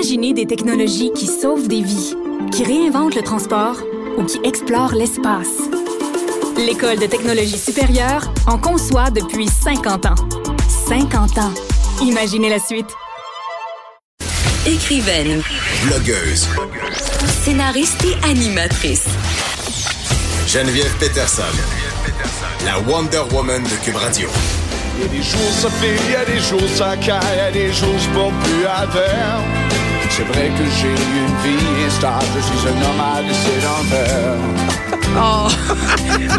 Imaginez des technologies qui sauvent des vies, qui réinventent le transport ou qui explorent l'espace. L'École de technologie supérieure en conçoit depuis 50 ans. 50 ans. Imaginez la suite. Écrivaine, Blogueuse. scénariste et animatrice. Geneviève Peterson. La Wonder Woman de Cube Radio. Il y a des jours ça fait, il y a des jours ça caille, il y a des jours pas plus à faire. C'est vrai que j'ai une vie stable, je suis un nomade sédentaire. Oh!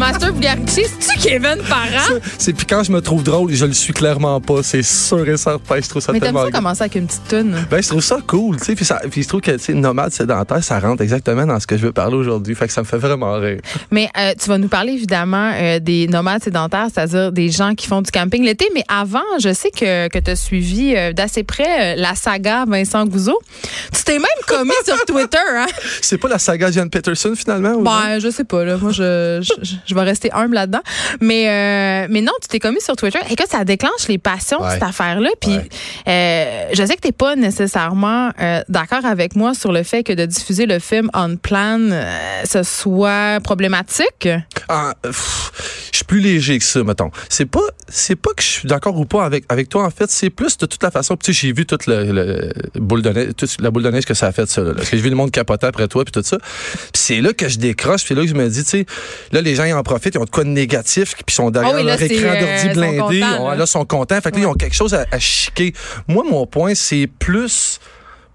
Master Vulgarité, c'est-tu Kevin Parent? C'est puis quand je me trouve drôle, je le suis clairement pas. C'est sûr et certain. Je trouve ça Mais t'aimes tellement. ça commencer avec une petite toune? Ben, je trouve ça cool, tu sais, puis, ça- puis je trouve que, tu sais, nomade sédentaire, ça rentre exactement dans ce que je veux parler aujourd'hui, fait que ça me fait vraiment rire. Mais euh, tu vas nous parler évidemment euh, des nomades sédentaires, c'est-à-dire des gens qui font du camping l'été. Mais avant, je sais que, que tu as suivi euh, d'assez près la saga Vincent Gouzeau. Tu t'es même commis sur Twitter, hein? C'est pas la saga Jan Peterson, finalement? Ben, je sais pas, là. Moi, je, je, je vais rester humble là-dedans. Mais, euh, mais non, tu t'es commis sur Twitter. Et que ça déclenche les passions, Ouais. cette affaire-là. Puis, Ouais. euh, je sais que t'es pas nécessairement euh, d'accord avec moi sur le fait que de diffuser le film On Plan, ce soit problématique. Ah, pff, je suis plus léger que ça, mettons. C'est pas, c'est pas que je suis d'accord ou pas avec, avec toi, en fait. C'est plus de toute la façon. Tu sais, j'ai vu toute le, le boule de neige, toute la boule de neige que ça a fait, ça, là. Parce que j'ai vu le monde capoter après toi, puis tout ça. Puis c'est là que je décroche, puis là que je me dis, tu sais, là, les gens, ils en profitent, ils ont de quoi de négatif, puis ils sont derrière Ah oui, là, leur écran euh, d'ordi ils sont blindé. contents, là, ils sont contents. Fait que là, ils ont quelque chose à, à chiquer. Moi, mon point, c'est plus,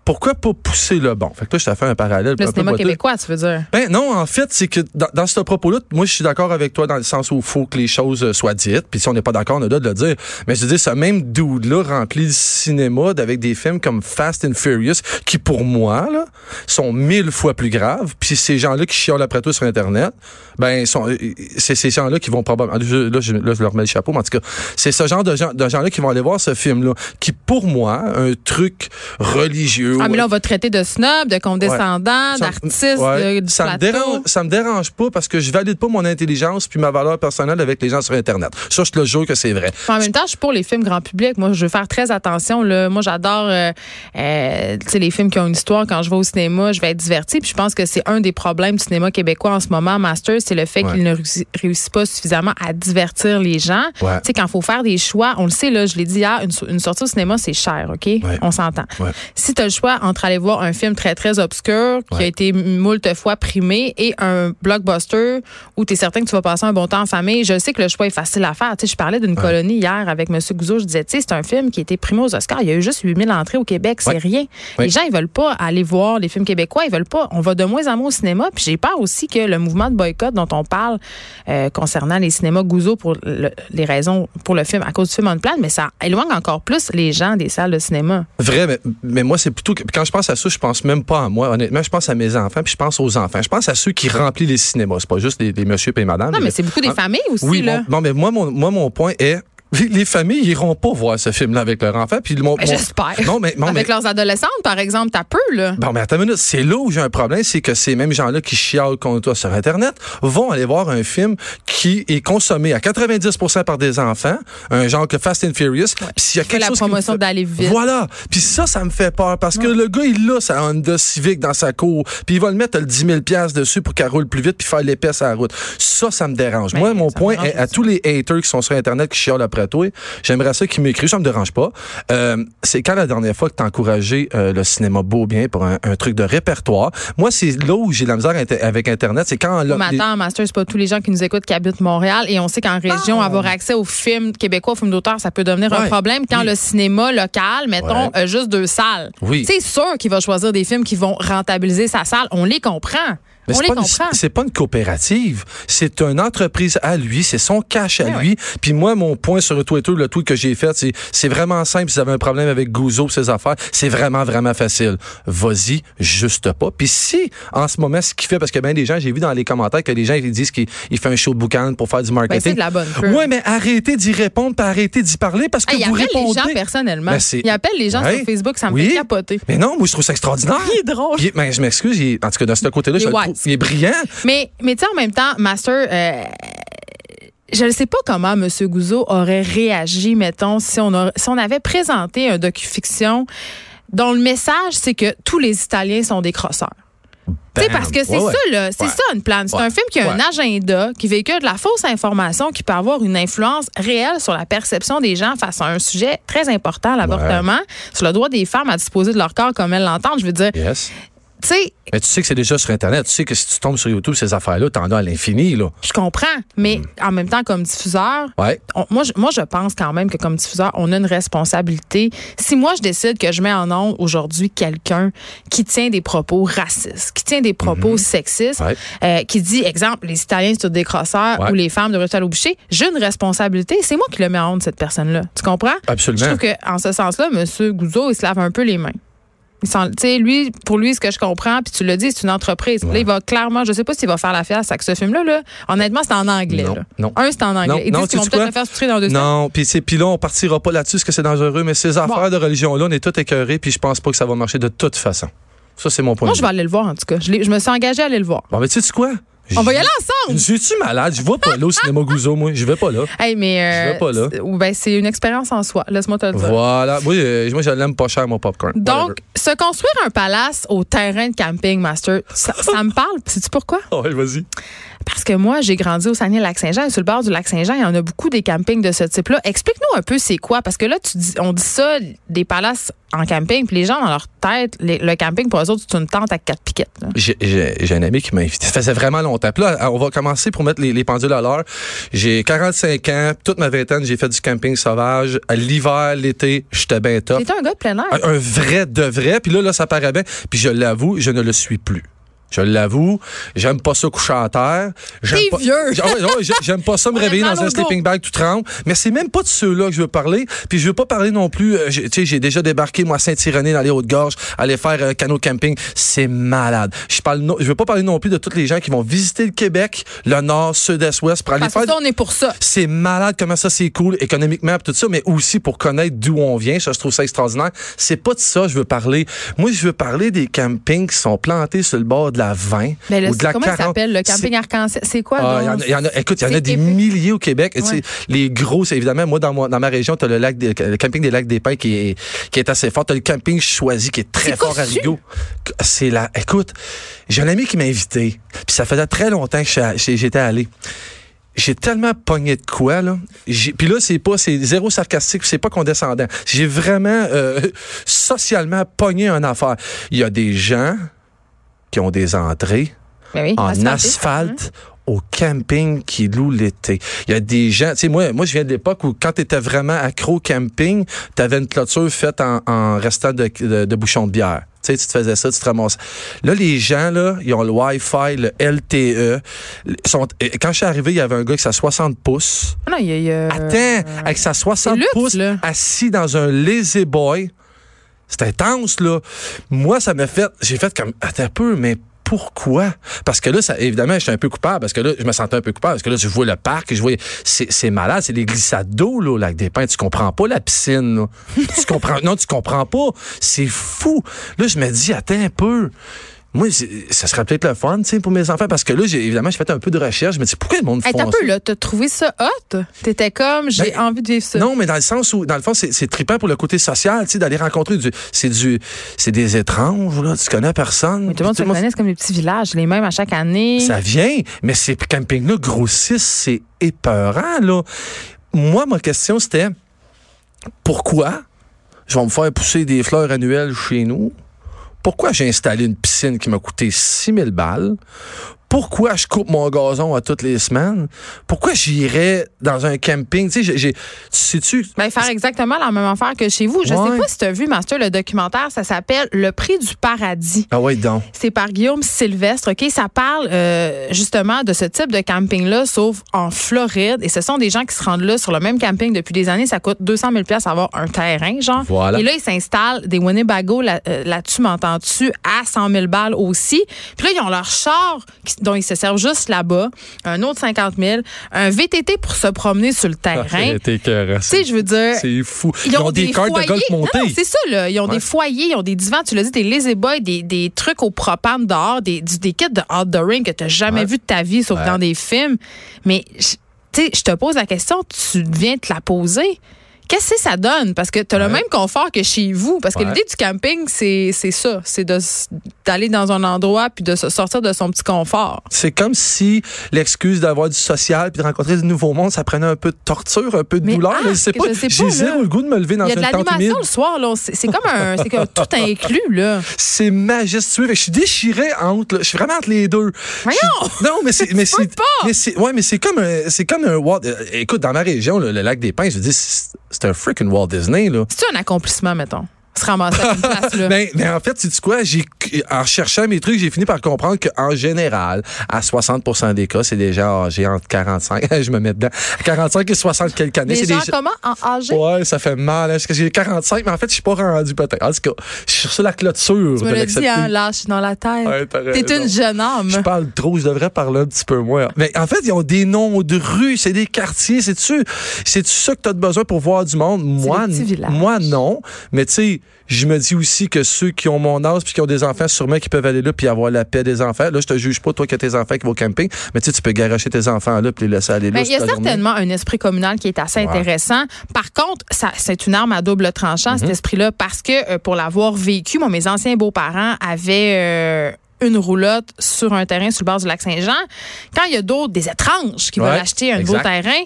pourquoi pas pousser le bon? Fait que là, je t'ai fait un parallèle. Le un peu cinéma boiteux. québécois, tu veux dire? Ben non, en fait, c'est que dans, dans ce propos-là, moi, je suis d'accord avec toi dans le sens où il faut que les choses euh, soient dites. Puis si on n'est pas d'accord, on a le droit de le dire. Mais je veux dire, ce même dude-là remplit le cinéma avec des films comme Fast and Furious, qui pour moi, là, sont mille fois plus graves. Puis ces gens-là qui chiolent après toi sur Internet, ben, sont, euh, c'est ces gens-là qui vont probablement, là, je, là, je leur mets le chapeau, mais en tout cas, c'est ce genre de gens, de gens-là qui vont aller voir ce film-là, qui pour moi, un truc religieux. Ah, mais là, on va te traiter de snob, de condescendant, d'artiste, ouais. de- ça me dérange ça me dérange pas parce que je valide pas mon intelligence puis ma valeur personnelle avec les gens sur internet ça je te le jure que c'est vrai En même temps, je suis pour les films grand public. Moi, je veux faire très attention. Là. Moi, j'adore euh, euh, les films qui ont une histoire. Quand je vais au cinéma, je vais être divertie. Puis je pense que c'est un des problèmes du cinéma québécois en ce moment, Master, c'est le fait Ouais. qu'il ne réussit, pas suffisamment à divertir les gens. Tu sais, quand il faut faire des choix, on le sait, là, je l'ai dit hier, une, une sortie au cinéma, c'est cher, OK? On s'entend. Si tu as le choix entre aller voir un film très, très obscur qui a été moult fois primé et un blockbuster où tu es certain que tu vas passer un bon temps en famille, je sais que le choix est facile à faire. Tu sais, je parlais d'une colonie hier avec M. Gouzeau. Je disais, tu sais, c'est un film qui a été primé aux Oscars. Il y a eu juste 8000 entrées au Québec. C'est Ouais. rien. Les gens, ils veulent pas aller voir les films québécois. Ils veulent pas. On va de moins en moins au cinéma. Puis j'ai peur aussi que le mouvement de boycott dont on parle euh, concernant les cinémas Gouzeau pour le- les raisons pour le film, à cause du film On Plan, mais ça éloigne encore plus les gens des salles de cinéma. vrai mais, mais moi c'est plutôt que quand je pense à ça je pense même pas à moi. Honnêtement je pense à mes enfants puis je pense aux enfants. Je pense à ceux qui remplissent les cinémas. C'est pas juste les, les monsieur et madame Non, mais c'est beaucoup des Ah, familles aussi, oui là. non mais moi mon, moi mon point est les- les familles iront pas voir ce film-là avec leur enfant. Puis mon, Ben, J'espère. Non, mais, non, mais Avec leurs adolescentes, par exemple, t'as peu, là. Bon, mais attends une minute. C'est là où j'ai un problème, c'est que ces mêmes gens-là qui chialent contre toi sur Internet vont aller voir un film qui est consommé à 90% par des enfants, un genre que Fast and Furious. Puis s'il y a quelque la chose promotion fait- d'aller vite. Voilà. Puis ça, ça me fait peur parce que le gars, il a sa Honda Civic dans sa cour. Puis il va le mettre le 10 000 dessus pour qu'elle roule plus vite puis faire l'épaisse à la route. Ça, ça me dérange. Ben, Moi, mon point est à tous les haters qui sont sur Internet qui chialent après toi, j'aimerais ça qu'ils m'écrivent. Ça me dérange pas. Euh, c'est quand la dernière fois que t'as encouragé euh, le cinéma beau bien pour un, un truc de répertoire? Moi, c'est là où j'ai la misère inter- avec Internet. C'est quand là, Mais les- attends, Master, c'est pas tous les gens qui nous écoutent qui habitent Montréal et on sait qu'en région, avoir accès aux films québécois, aux films d'auteur, ça peut devenir un problème. Quand Oui. le cinéma local, mettons, Ouais. a juste deux salles, Oui. c'est sûr qu'il va choisir des films qui vont rentabiliser sa salle. On les comprend. Mais on c'est les pas, une- comprend. c'est pas une coopérative. C'est une entreprise à lui. C'est son cash à Ouais, lui. Puis moi, mon point sur Twitter, le tweet que j'ai fait, c'est, c'est vraiment simple. Si vous avez un problème avec Gouzeau, ses affaires, c'est vraiment, vraiment facile. Vas-y, juste pas. Puis si, en ce moment, ce qu'il fait, parce que bien des gens, j'ai vu dans les commentaires que les gens, ils disent qu'il il fait un show de boucan pour faire du Ben, marketing. c'est de la bonne. Ouais, mais arrêtez d'y répondre, puis arrêtez d'y parler parce que Hey, il vous appelle les répondez. gens personnellement. Ben, il appelle les gens sur Facebook, ça me Oui. fait capoter. Mais non, moi, je trouve ça extraordinaire. Il est drôle. Il est- ben, je m'excuse, il en tout cas, de ce côté-là, Il je il est brillant. Mais, mais tu sais, en même temps, Master, euh, je ne sais pas comment M. Gouzeau aurait réagi, mettons, si on, a- si on avait présenté un docu-fiction dont le message, c'est que tous les Italiens sont des crosseurs. Tu sais, Bam. parce que c'est Ouais, ça, là. C'est Ouais. ça, une plan. C'est Ouais. un film qui a un agenda, qui véhicule de la fausse information, qui peut avoir une influence réelle sur la perception des gens face à un sujet très important, l'avortement, sur le droit des femmes à disposer de leur corps comme elles l'entendent. Je veux dire, Yes. Tu sais, Mais tu sais que c'est déjà sur Internet. Tu sais que si tu tombes sur YouTube, ces affaires-là, t'en as à l'infini, là. je comprends, mais en même temps, comme diffuseur, Ouais. on- moi, je, moi, je pense quand même que comme diffuseur, on a une responsabilité. Si moi, je décide que je mets en ondes aujourd'hui quelqu'un qui tient des propos racistes, qui tient des propos sexistes, Ouais. euh, qui dit, exemple, les Italiens sont des crosseurs Ouais. ou les femmes devraient aller au boucher, j'ai une responsabilité. C'est moi qui le mets en ondes, cette personne-là. Tu comprends? Absolument. Je trouve qu'en ce sens-là, M. Gouzeau, il se lave un peu les mains. Il lui, pour lui, ce que je comprends, puis tu l'as dit, c'est une entreprise. Là, il va clairement, je sais pas s'il va faire la fiasse avec ce film-là. Là. Honnêtement, c'est en anglais. Non, là. non. Un, c'est en anglais. Non, Ils non, disent qu'ils vont peut-être le faire sous dans deux. Non, puis là, on partira pas là-dessus, parce que c'est dangereux, mais ces affaires de religion-là, on est tous écœurés, puis je pense pas que ça va marcher de toute façon. Ça, c'est mon point Moi, de je vue. vais aller le voir, en tout cas. Je, je me suis engagée à aller le voir. Bon, mais tu sais quoi? On va y aller ensemble! Je suis malade? Je vais pas là au cinéma Gouzeau, moi. Je vais pas là. Hey, mais. euh, Je vais pas là. c'est- ben, c'est une expérience en soi. Laisse-moi te le dire. Voilà. Oui, euh, moi, je l'aime pas cher, mon popcorn. Donc, se construire un palace au terrain de camping, Master, ça, ça me parle. Sais-tu pourquoi? Whatever. Ouais, vas-y. Parce que moi, j'ai grandi au Saguenay-Lac-Saint-Jean et sur le bord du Lac-Saint-Jean, il y en a beaucoup des campings de ce type-là. Explique-nous un peu c'est quoi. Parce que là, tu dis, on dit ça, des palaces en camping, puis les gens, dans leur tête, les- le camping, pour eux autres, c'est une tente à quatre piquettes. J'ai- un ami qui m'a invité. Ça faisait vraiment longtemps. Puis là, on va commencer pour mettre les, les pendules à l'heure. J'ai 45 ans. Toute ma vingtaine, j'ai fait du camping sauvage. L'hiver, l'été, j'étais bien top. T'étais un gars de plein air. Un, un vrai de vrai. Puis là, là, ça paraît bien. Puis je l'avoue, je ne le suis plus. Je l'avoue, j'aime pas ça coucher à terre. J'aime pas- vieux. Ah j'ai- J'aime pas ça me réveiller dans un sleeping bag tout tremble. Mais c'est même pas de ceux-là que je veux parler. Puis je veux pas parler non plus. euh, Tu sais, j'ai déjà débarqué moi à Saint-Irénée dans les Hautes-Gorges, aller faire euh, canot camping. C'est malade. Je parle, no- je veux pas parler non plus de tous les gens qui vont visiter le Québec, le Nord, Sud, Est, Ouest pour aller Parce que faire. ça, on est pour ça. C'est malade comment ça c'est cool économiquement tout ça, mais aussi pour connaître d'où on vient. Ça, je trouve ça extraordinaire. C'est pas de ça que je veux parler. Moi, je veux parler des campings qui sont plantés sur le bord de la 20 Mais là, ou de la comment 40. s'appelle, le camping arc-en-ciel? C'est quoi, Ah, il y en donc? a- il y en a, écoute, il y en a des milliers au Québec. Tu sais, Ouais. Les gros, c'est évidemment, moi, dans, moi, dans ma région, tu as le, lac des- le camping des Lacs des Pins qui est, qui est assez fort. Tu as le camping choisi qui est très fort à. Rigaud. C'est la. Écoute, j'ai un ami qui m'a invité. Puis ça faisait très longtemps que j'étais allé. J'ai tellement pogné de quoi, là. Puis là, c'est pas, c'est zéro sarcastique, c'est pas condescendant. J'ai vraiment, euh, socialement pogné une affaire. Il y a des gens qui ont des entrées Ben oui, en asphalté. asphalte au camping qui loue l'été. Il y a des gens, tu sais, moi, moi, je viens de l'époque où quand tu étais vraiment accro au camping, tu avais une clôture faite en, en restant de, de, de bouchons de bière. Tu sais, tu te faisais ça, tu te ramassais. Là, les gens, là, ils ont le Wi-Fi, le LTE. Sont, quand je suis arrivé, il y avait un gars qui a 60 pouces. Ah Non, il y a- il y a- Attends, avec sa 60 c'est luxe, pouces, là. assis dans un lazy boy. C'est intense, là. Moi, ça m'a fait. J'ai fait comme. Attends un peu, mais pourquoi? Parce que là, ça, évidemment, je suis un peu coupable, parce que là, je me sentais un peu coupable, parce que là, je vois le parc, je vois. C'est malade, c'est des glissades d'eau, là, au des Pins. Tu comprends pas la piscine, là. tu comprends. Non, tu comprends pas. C'est fou. Là, je me dis, attends un peu. Moi, ça serait peut-être le fun, tu sais, pour mes enfants, parce que là, j'ai, évidemment, j'ai fait un peu de recherche. Je me dis, pourquoi le monde Hey, font t'as un peu, là, t'as trouvé ça hot? T'étais comme, j'ai Ben, envie de vivre ça. Non, mais dans le sens où, dans le fond, c'est, trippant pour le côté social, tu sais, d'aller rencontrer du, c'est du, c'est des étranges, là, tu connais personne. Mais tout le monde se connaît, c'est comme les petits villages, les mêmes à chaque année. ça vient, mais ces campings-là grossissent, c'est épeurant, là. Moi, ma question, c'était, pourquoi je vais me faire pousser des fleurs annuelles chez nous? Pourquoi j'ai installé une piscine qui m'a coûté 6 000 balles? Pourquoi je coupe mon gazon à toutes les semaines? Pourquoi j'irais dans un camping? Tu sais, j'ai, tu sais-tu? Ben, faire exactement la même affaire que chez vous. Je Ouais. sais pas si tu as vu, Master, le documentaire, ça s'appelle Le prix du paradis. Ah ouais, donc. C'est par Guillaume Sylvestre, OK? Ça parle euh, justement de ce type de camping-là, sauf en Floride. Et ce sont des gens qui se rendent là sur le même camping depuis des années. Ça coûte 200 000 avoir un terrain, genre. Voilà. Et là, ils s'installent des Winnebago là- euh, là-dessus, m'entends-tu, à 100 000 balles aussi. Puis là, ils ont leur char qui- dont ils se servent juste là-bas, un autre 50 000, un VTT pour se promener sur le terrain. Tu sais, je veux dire... C'est fou. Ils, ont, des, cartes de golf montées. c'est ça, là. Ils ont Ouais. des foyers, ils ont des divans, tu l'as dit, des lazy boys, des, des trucs au propane dehors, des, des kits de outdooring que tu n'as jamais Ouais. vu de ta vie, sauf Ouais. dans des films. Mais, tu sais, je te pose la question, tu viens te la poser. Qu'est-ce que ça donne? Parce que tu as le même confort que chez vous. Parce que Ouais. l'idée du camping, c'est ça. C'est d'aller dans un endroit puis de se sortir de son petit confort. C'est comme si l'excuse d'avoir du social puis de rencontrer du nouveau monde, ça prenait un peu de torture, un peu de Mais douleur. sais pas. je sais pas, J'ai là. zéro le goût de me lever dans Il y a de une tente l'animation le soir. là. C'est comme un. C'est comme tout inclus, là. C'est majestueux. Je suis déchiré entre. là. Je suis vraiment entre les deux. Voyons! Non, mais c'est. mais c'est. pas! Mais c'est. Ouais, mais c'est comme un. C'est comme un euh, Écoute, dans ma région, là, le lac des Pins, je dire, c'est un freaking Walt Disney, là. C'est un accomplissement, mettons. Se ramasser à une place, là. Ben, mais en fait, tu quoi, j'ai, en cherchant mes trucs, j'ai fini par comprendre qu'en général, à 60% des cas, c'est des gens âgés entre 45, je me mets dedans, 45 et 60 quelques années. C'est gens des comment? En âgé? Ouais, ça fait mal, hein, parce que j'ai 45, mais en fait, je suis pas rendu peut-être. En tout cas, je suis sur la clôture Tu de l'accepter. dit, hein, lâche dans la tête. Ouais, t'as T'es une jeune âme. Je parle trop, je devrais parler un petit peu moins. Mais en fait, ils ont des noms de rues, c'est des quartiers, c'est-tu c'est ça que tu as besoin pour voir du monde? Moi, des moi non, mais tu sais, je me dis aussi que ceux qui ont mon âge puis qui ont des enfants, sûrement qui peuvent aller là puis avoir la paix des enfants. Là, je te juge pas toi qui as tes enfants qui vont au camping, mais tu sais tu peux garocher tes enfants là puis les laisser aller là. Il y a journée. certainement un esprit communal qui est assez intéressant. Par contre, ça, c'est une arme à double tranchant, cet esprit-là, parce que euh, pour l'avoir vécu, moi, mes anciens beaux-parents avaient euh, une roulotte sur un terrain sur le bord du lac Saint-Jean. Quand il y a d'autres, des étranges qui Ouais, veulent acheter un nouveau terrain,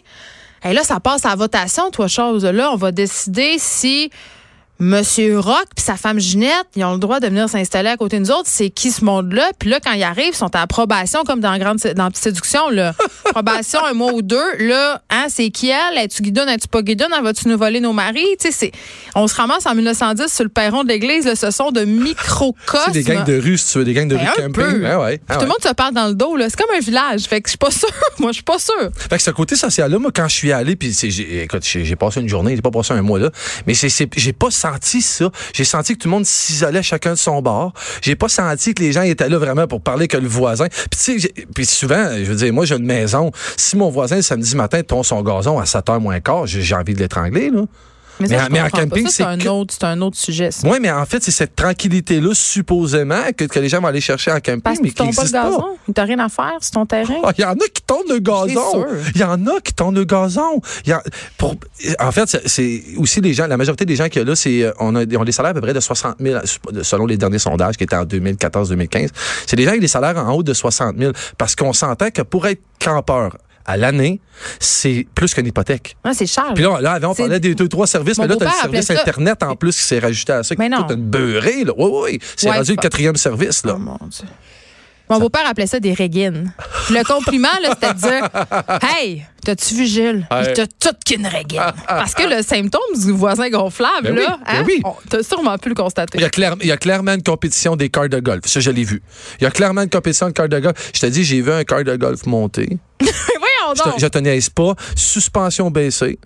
et là, ça passe à la votation, toi, chose. Là, on va décider si Monsieur Rock puis sa femme Ginette, ils ont le droit de venir s'installer à côté de nous autres. C'est qui ce monde-là? Puis là, quand ils arrivent, ils sont à approbation comme dans Grande dans Petite Séduction. Là. Approbation un mois ou deux. Là, hein, c'est qui elle? Es-tu guidonne? Es-tu pas guidonne? Va-tu nous voler nos maris? Tu sais, on se ramasse en 1910 sur le perron de l'église. Ce sont de microcosmes. C'est des gangs de rue, si tu veux, des gangs de Ben, rue un camping. peu. Ouais, ouais. Puis Ah tout le monde se parle dans le dos. là. C'est comme un village. Fait que je suis pas sûre. Moi, je suis pas sûre. Fait que ce côté social-là, moi, quand je suis allé, puis écoute, j'ai, passé une journée, j'ai pas passé un mois là, mais j'ai pas senti J'ai senti que tout le monde s'isolait chacun de son bord. J'ai pas senti que les gens étaient là vraiment pour parler que le voisin. Puis souvent, je veux dire, moi, j'ai une maison. Si mon voisin, samedi matin, tond son gazon à 7h moins quart, j'ai envie de l'étrangler, là. Mais, Mais ça, en- je mais en camping, c'est un, que- autre, c'est un autre sujet. Oui, mais en fait, c'est cette tranquillité-là, supposément, que, que les gens vont aller chercher en camping, Parce mais tu qui tombes pas le gazon. Il t'a rien à faire sur ton terrain. Ah, Il y en a qui tournent le gazon. Il y en a qui tournent le gazon. Y a- pour, en fait, c'est- aussi les gens, la majorité des gens qu'il y a là, c'est, euh, on a, on a des salaires à peu près de 60 000, selon les derniers sondages qui étaient en 2014-2015. C'est des gens avec des salaires en haut de 60 000 parce qu'on s'entend que pour être campeur à l'année, c'est plus qu'une hypothèque. Ah, c'est cher. Puis là, là avant, on parlait des deux, trois services, Mon mais là, tu as le service ça- Internet en plus qui s'est rajouté à ça, Mais non. toute une beurrée. Là. Oui, oui, oui. C'est Ouais, rendu le quatrième service. Là. Oh, mon Dieu. Mon beau-père appelait ça des régines. Le compliment, c'était de dire Hey, t'as-tu vu Gilles? Ouais. Il t'a tout qu'une régine. Parce que le symptôme du voisin gonflable, Ben oui, là, ben hein, oui. t'as sûrement pu le constater. Il y, a clair- il y a clairement une compétition des cars de golf. Ça, je l'ai vu. Il y a clairement une compétition de cars de golf. Je te dis, j'ai vu un car de golf monter. Voyons Je donc. je te niaise pas. Suspension baissée.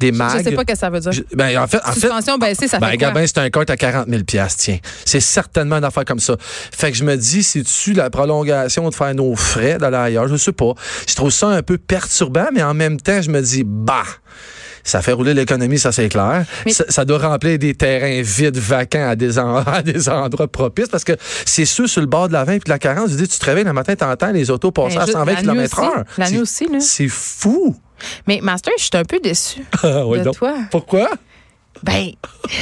Des mags. Je sais pas ce que ça veut dire. Je- ben, en fait, en fait, Suspension baissée, ça ben, fait quoi? C'est un kart à 40 000 tiens. C'est certainement une affaire comme ça. Fait que je me dis, c'est-tu la prolongation de faire nos frais d'aller ailleurs? Je sais pas. Je trouve ça un peu perturbant, mais en même temps, je me dis, bah, ça fait rouler l'économie, ça c'est clair. Mais- Ça, ça doit remplir des terrains vides, vacants à des, en- à des endroits propices parce que c'est ceux sur le bord de la 20 puis de la 40. Je dis, tu te réveilles le matin, t'entends les autos passer Ben, à juste 120 la nuit km aussi. heure. La nuit aussi, là. C'est fou. Mais Master, je suis un peu déçue Ah, ouais, de donc. toi. Pourquoi? Ben,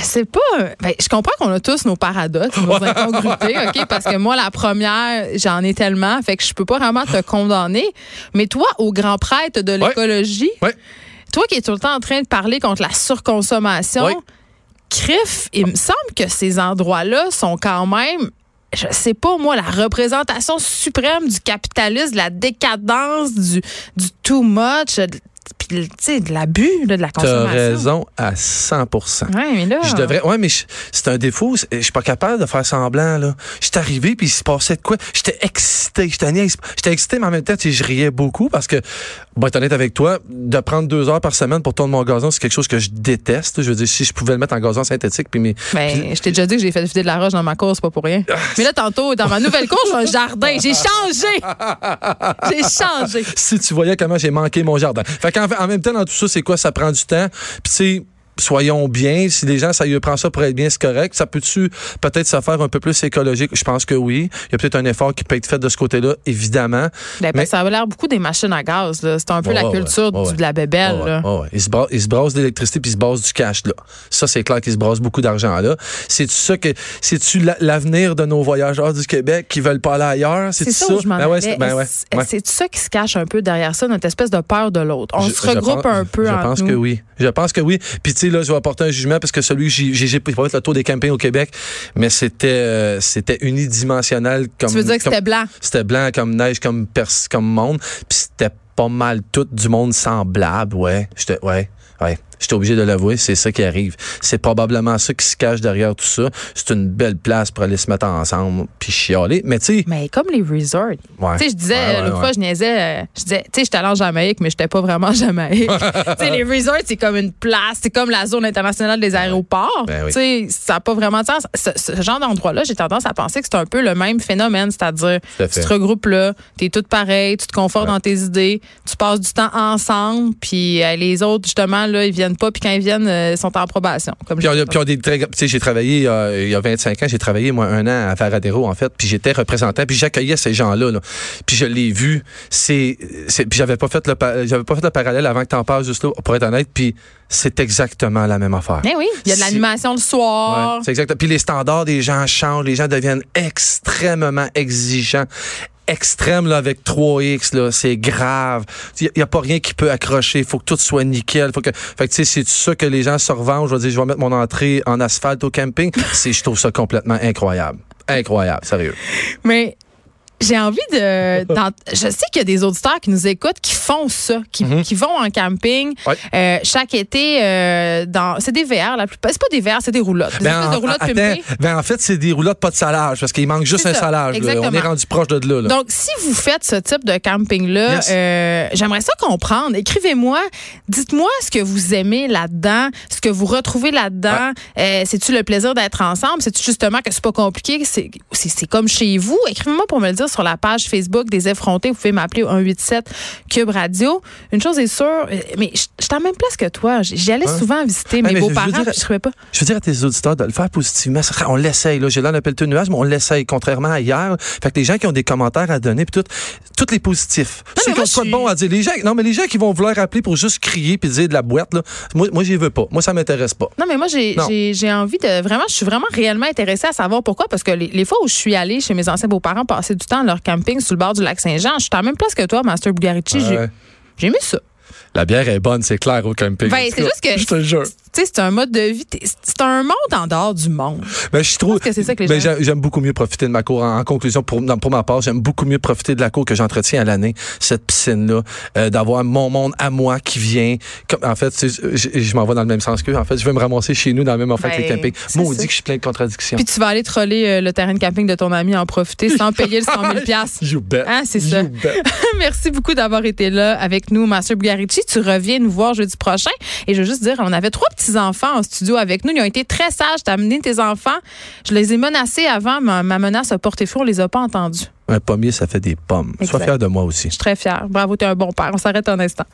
c'est pas. Ben, je comprends qu'on a tous nos paradoxes, nos incongruités, OK? Parce que moi, la première, j'en ai tellement, fait que je peux pas vraiment te condamner. Mais toi, au grand prêtre de l'écologie, Ouais. toi qui es tout le temps en train de parler contre la surconsommation, Ouais. CRIF, il me semble que ces endroits-là sont quand même. Je sais pas, moi, la représentation suprême du capitalisme, de la décadence, du, du too much, de- de l'abus, de la T'as consommation. raison à 100 Ouais, mais là. Je devrais. Ouais, mais c'est un défaut. Je suis pas capable de faire semblant, là. J'étais arrivé, puis il se passait de quoi? J'étais excité. J'étais excité, mais en même temps, je riais beaucoup parce que, bon, être honnête avec toi, de prendre deux heures par semaine pour tourner mon gazon, c'est quelque chose que je déteste. Je veux dire, si je pouvais le mettre en gazon synthétique, puis mes. Ben, je t'ai déjà dit que j'ai fait vider de la roche dans ma course, pas pour rien. Mais là, tantôt, dans ma nouvelle course, j'ai un jardin. J'ai changé. J'ai changé. si tu voyais comment j'ai manqué mon jardin. Fait qu'en fait, en même temps, dans tout ça, c'est quoi? Ça prend du temps. Puis, sais, soyons bien. Si les gens, ça y prend ça pour être bien, c'est correct. Ça peut-tu peut-être se faire un peu plus écologique? Je pense que oui. Il y a peut-être un effort qui peut être fait de ce côté-là, évidemment. Ben, Mais- Ça a l'air beaucoup des machines à gaz. C'est un peu la ouais, culture ouais, du- ouais. de la bébelle. Ouais, là. ouais. Ils se brassent, ils se brassent d'électricité puis ils se brassent du cash là. Ça c'est clair qu'ils se brassent beaucoup d'argent là. C'est ça que c'est-tu la- l'avenir de nos voyageurs du Québec qui veulent pas aller ailleurs, C'est ça, où je m'en Ben ouais, c'est ben ça qui se cache un peu derrière ça, notre espèce de peur de l'autre? On Je- se regroupe pense- un peu Je entre pense nous. que oui. Je pense que oui. Puis tu là, je vais apporter un jugement parce que celui que j'ai pas le tour des campings au Québec, mais c'était euh, c'était unidimensionnel comme Tu veux dire que c'était blanc? C'était blanc comme neige, comme pers comme monde. Puis c'était pas mal tout du monde semblable, ouais. J'étais, ouais, ouais. J'étais obligé de l'avouer, c'est ça qui arrive. C'est probablement ça qui se cache derrière tout ça. C'est une belle place pour aller se mettre ensemble puis chialer. Mais tu sais, Mais comme les resorts. ouais. Tu sais, je disais, Ouais, ouais, l'autre fois, je niaisais, euh, je disais, tu sais, j'étais allée en Jamaïque, mais j'étais pas vraiment en Jamaïque. tu sais, les resorts, c'est comme une place, c'est comme la zone internationale des aéroports. Ben oui. Tu sais, ça n'a pas vraiment de sens. Ce, ce genre d'endroit-là, j'ai tendance à penser que c'est un peu le même phénomène, c'est-à-dire, tu te regroupes là, t'es toutes pareilles, tu te confortes dans tes idées, tu passes du temps ensemble, puis euh, les autres, justement, là, ils viennent pas, puis quand ils viennent, euh, ils sont en probation. Comme Puis on, puis on des très, tu sais, j'ai travaillé euh, il y a 25 ans, j'ai travaillé moi un an à Varadero en fait, puis j'étais représentant, puis j'accueillais ces gens-là, là. puis je l'ai vu, c'est, c'est puis j'avais pas fait le, j'avais pas fait le parallèle avant que t'en parles juste là, pour être honnête, puis c'est exactement la même affaire. Mais oui, il y a de l'animation le soir. Ouais, c'est exact. Puis les standards des gens changent, les gens deviennent extrêmement exigeants. Extrême là avec 3X là, c'est grave. Il y, a pas rien qui peut accrocher, faut que tout soit nickel, faut que fait que c'est ça que les gens se revendent, je vais dire je vais mettre mon entrée en asphalte au camping, je trouve ça complètement incroyable. Incroyable, sérieux. Mais j'ai envie de. je sais qu'il y a des auditeurs qui nous écoutent qui font ça, qui, qui vont en camping Mhm. Ouais. euh, chaque été euh, dans. C'est des VR, la plupart. C'est pas des VR, c'est des roulottes. Des Ben, de en, roulottes attends, pimpées. ben, en fait, c'est des roulottes pas de salage parce qu'il manque juste un salage. là. On est rendu proche de là. là. Donc, si vous faites ce type de camping-là, euh, j'aimerais ça comprendre. Écrivez-moi, dites-moi ce que vous aimez là-dedans, ce que vous retrouvez là-dedans. Euh, C'est-tu le plaisir d'être ensemble? C'est-tu justement que c'est pas compliqué? c'est comme chez vous? Écrivez-moi pour me le dire sur la page Facebook des effrontés. Vous pouvez m'appeler au 187 Cube Radio. Une chose est sûre, euh, mais je suis à la même place que toi. J'y allais souvent visiter mes je- beaux-parents, je trouvais pas. Je veux dire à tes auditeurs de le faire positivement. On l'essaye. J'ai là un appel de nuage, mais on l'essaye. Contrairement à hier. Fait que les gens qui ont des commentaires à donner, puis tout, tous les positifs. Ceux qui ont bon à dire. Les gens, non, mais les gens qui vont vouloir appeler pour juste crier puis dire de la boîte, là, moi, moi j'y veux pas. Moi, ça m'intéresse pas. Non, mais moi, j'ai envie de vraiment, je suis vraiment réellement intéressée à savoir pourquoi. Parce que les, les fois où je suis allée chez mes anciens beaux-parents passer du temps leur camping sur le bord du lac Saint-Jean, je suis la même place que toi, Master Bugarici. Ouais. j'ai aimé ça. La bière est bonne, c'est clair au camping. Ben, c'est juste que- Je te jure. Tu sais, c'est un mode de vie. C'est un monde en dehors du monde. Ben, je trouve. que c'est ça que les ben, gens- j'aime- beaucoup mieux profiter de ma cour. En, en conclusion, pour, pour ma part, j'aime beaucoup mieux profiter de la cour que j'entretiens à l'année, cette piscine-là, euh, d'avoir mon monde à moi qui vient. Comme, en fait, je, m'en vais dans le même sens qu'eux. En fait, je vais me ramasser chez nous dans le même affaire que les Ben, campings. Moi, on dit que je suis plein de contradictions. Puis tu vas aller troller euh, le terrain de camping de ton ami, en profiter sans payer le 100 000 piastres. You bet. Hein, c'est ça. Merci beaucoup d'avoir été là avec nous, Master Bugarici. Tu reviens nous voir jeudi prochain. Et je veux juste dire, on avait trois petits-enfants en studio avec nous. Ils ont été très sages. T'as amené tes enfants. Je les ai menacés avant. Ma, ma menace a porté fruit. On les a pas entendus. Un pommier, ça fait des pommes. Sois fier de moi aussi. Je suis très fière. Bravo, t'es un bon père. On s'arrête un instant.